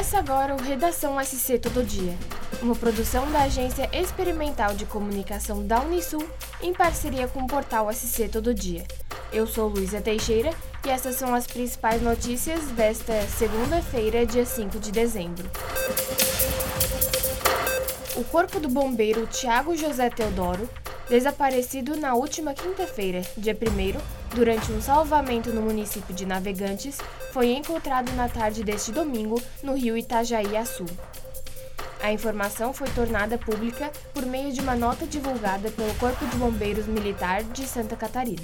Começa agora o Redação SC Todo Dia, uma produção da Agência Experimental de Comunicação da Unisul em parceria com o portal SC Todo Dia. Eu sou Luísa Teixeira e essas são as principais notícias desta segunda-feira, dia 5 de dezembro. O corpo do bombeiro Tiago José Teodoro, desaparecido na última quinta-feira, dia 1 durante um salvamento no município de Navegantes, foi encontrado na tarde deste domingo no rio Itajaí-Açu. A informação foi tornada pública por meio de uma nota divulgada pelo Corpo de Bombeiros Militar de Santa Catarina.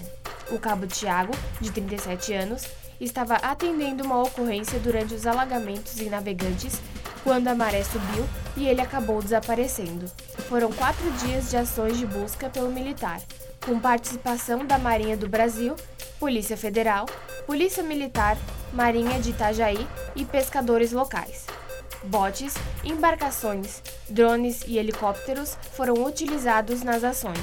O cabo Tiago, de 37 anos, estava atendendo uma ocorrência durante os alagamentos em Navegantes quando a maré subiu e ele acabou desaparecendo. Foram quatro dias de ações de busca pelo militar, com participação da Marinha do Brasil, Polícia Federal, Polícia Militar, Marinha de Itajaí e pescadores locais. Botes, embarcações, drones e helicópteros foram utilizados nas ações.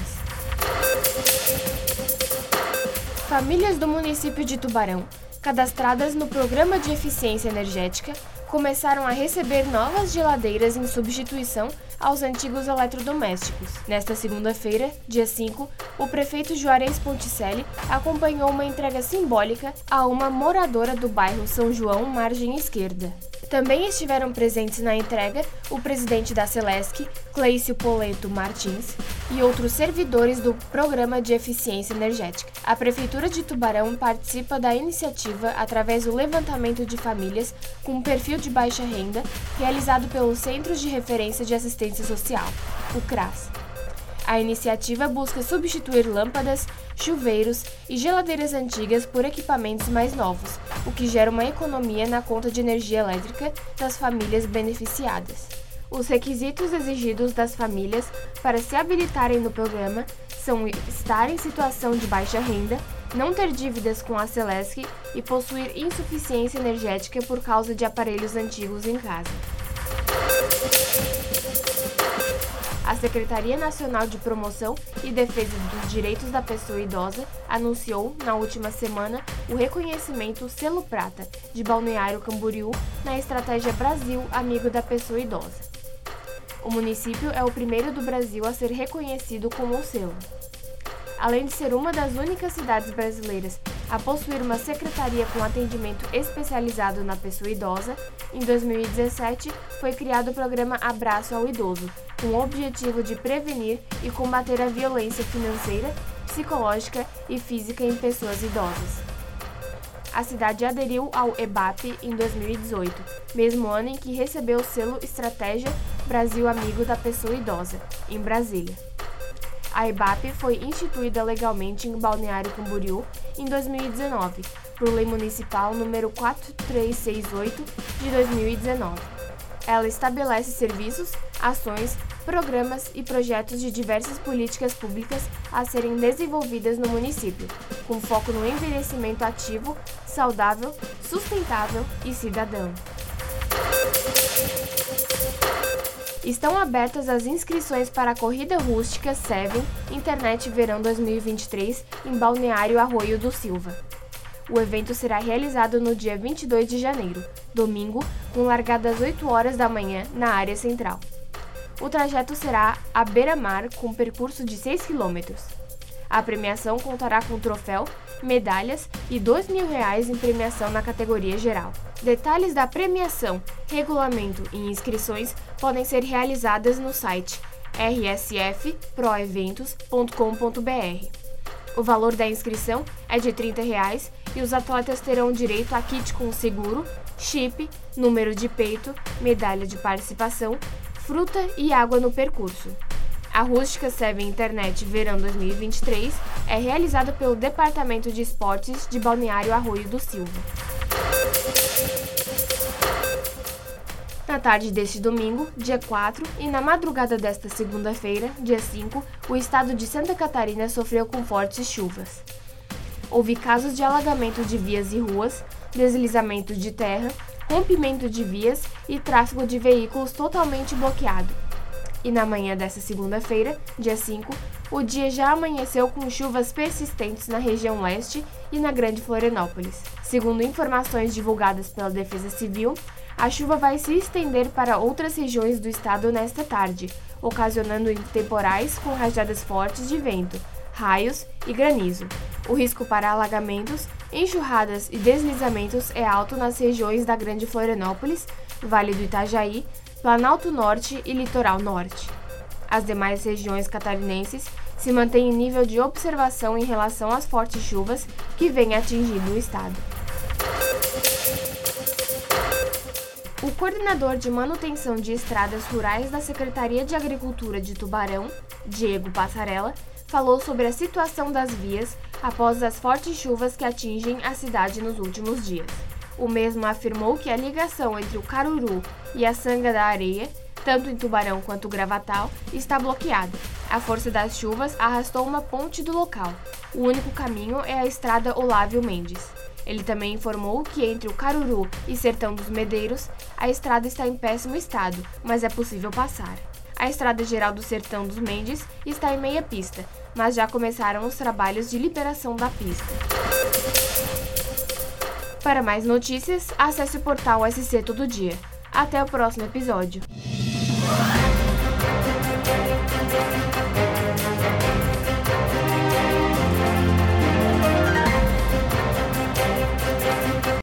Famílias do município de Tubarão, cadastradas no Programa de Eficiência Energética, começaram a receber novas geladeiras em substituição aos antigos eletrodomésticos. Nesta segunda-feira, dia 5, o prefeito Juarez Ponticelli acompanhou uma entrega simbólica a uma moradora do bairro São João, margem esquerda. Também estiveram presentes na entrega o presidente da Celesc, Cleício Poleto Martins, e outros servidores do Programa de Eficiência Energética. A Prefeitura de Tubarão participa da iniciativa através do levantamento de famílias com perfil de baixa renda, realizado pelo Centro de Referência de Assistência Social, o CRAS. A iniciativa busca substituir lâmpadas, chuveiros e geladeiras antigas por equipamentos mais novos, o que gera uma economia na conta de energia elétrica das famílias beneficiadas. Os requisitos exigidos das famílias para se habilitarem no programa são estar em situação de baixa renda, não ter dívidas com a Celesc e possuir insuficiência energética por causa de aparelhos antigos em casa. A Secretaria Nacional de Promoção e Defesa dos Direitos da Pessoa Idosa anunciou, na última semana, o reconhecimento Selo Prata de Balneário Camboriú na estratégia Brasil Amigo da Pessoa Idosa. O município é o primeiro do Brasil a ser reconhecido com o selo. Além de ser uma das únicas cidades brasileiras a possuir uma secretaria com atendimento especializado na pessoa idosa, em 2017 foi criado o programa Abraço ao Idoso, com o objetivo de prevenir e combater a violência financeira, psicológica e física em pessoas idosas. A cidade aderiu ao EBAP em 2018, mesmo ano em que recebeu o selo Estratégia Brasil Amigo da Pessoa Idosa, em Brasília. A EBAP foi instituída legalmente em Balneário Camboriú em 2019, por Lei Municipal número 4368 de 2019. Ela estabelece serviços, ações, programas e projetos de diversas políticas públicas a serem desenvolvidas no município, com foco no envelhecimento ativo, saudável, sustentável e cidadão. Estão abertas as inscrições para a Corrida Rústica Seven Internet Verão 2023 em Balneário Arroio do Silva. O evento será realizado no dia 22 de janeiro, domingo, com largada às 8 horas da manhã na área central. O trajeto será à beira-mar com percurso de 6 km. A premiação contará com troféu, medalhas e 2 mil reais em premiação na categoria geral. Detalhes da premiação, regulamento e inscrições podem ser realizadas no site rsfproeventos.com.br. O valor da inscrição é de 30 reais e os atletas terão direito a kit com seguro, chip, número de peito, medalha de participação, fruta e água no percurso. A Rústica Seven Internet Verão 2023 é realizada pelo Departamento de Esportes de Balneário Arroio do Silva. Tarde deste domingo, dia 4, e na madrugada desta segunda-feira, dia 5, o estado de Santa Catarina sofreu com fortes chuvas. Houve casos de alagamento de vias e ruas, deslizamento de terra, rompimento de vias e tráfego de veículos totalmente bloqueado e na manhã desta segunda-feira, dia 5, o dia já amanheceu com chuvas persistentes na região leste e na Grande Florianópolis. Segundo informações divulgadas pela Defesa Civil, a chuva vai se estender para outras regiões do estado nesta tarde, ocasionando temporais com rajadas fortes de vento, raios e granizo. O risco para alagamentos, enxurradas e deslizamentos é alto nas regiões da Grande Florianópolis, Vale do Itajaí, Planalto Norte e Litoral Norte. As demais regiões catarinenses se mantêm em nível de observação em relação às fortes chuvas que vêm atingindo o estado. O coordenador de manutenção de estradas rurais da Secretaria de Agricultura de Tubarão, Diego Passarella, falou sobre a situação das vias após as fortes chuvas que atingem a cidade nos últimos dias. O mesmo afirmou que a ligação entre o Caruru e a Sanga da Areia, tanto em Tubarão quanto Gravatal, está bloqueada. A força das chuvas arrastou uma ponte do local. O único caminho é a estrada Olávio Mendes. Ele também informou que entre o Caruru e Sertão dos Medeiros, a estrada está em péssimo estado, mas é possível passar. A estrada geral do Sertão dos Mendes está em meia pista, mas já começaram os trabalhos de liberação da pista. Para mais notícias, acesse o portal SC Todo Dia. Até o próximo episódio.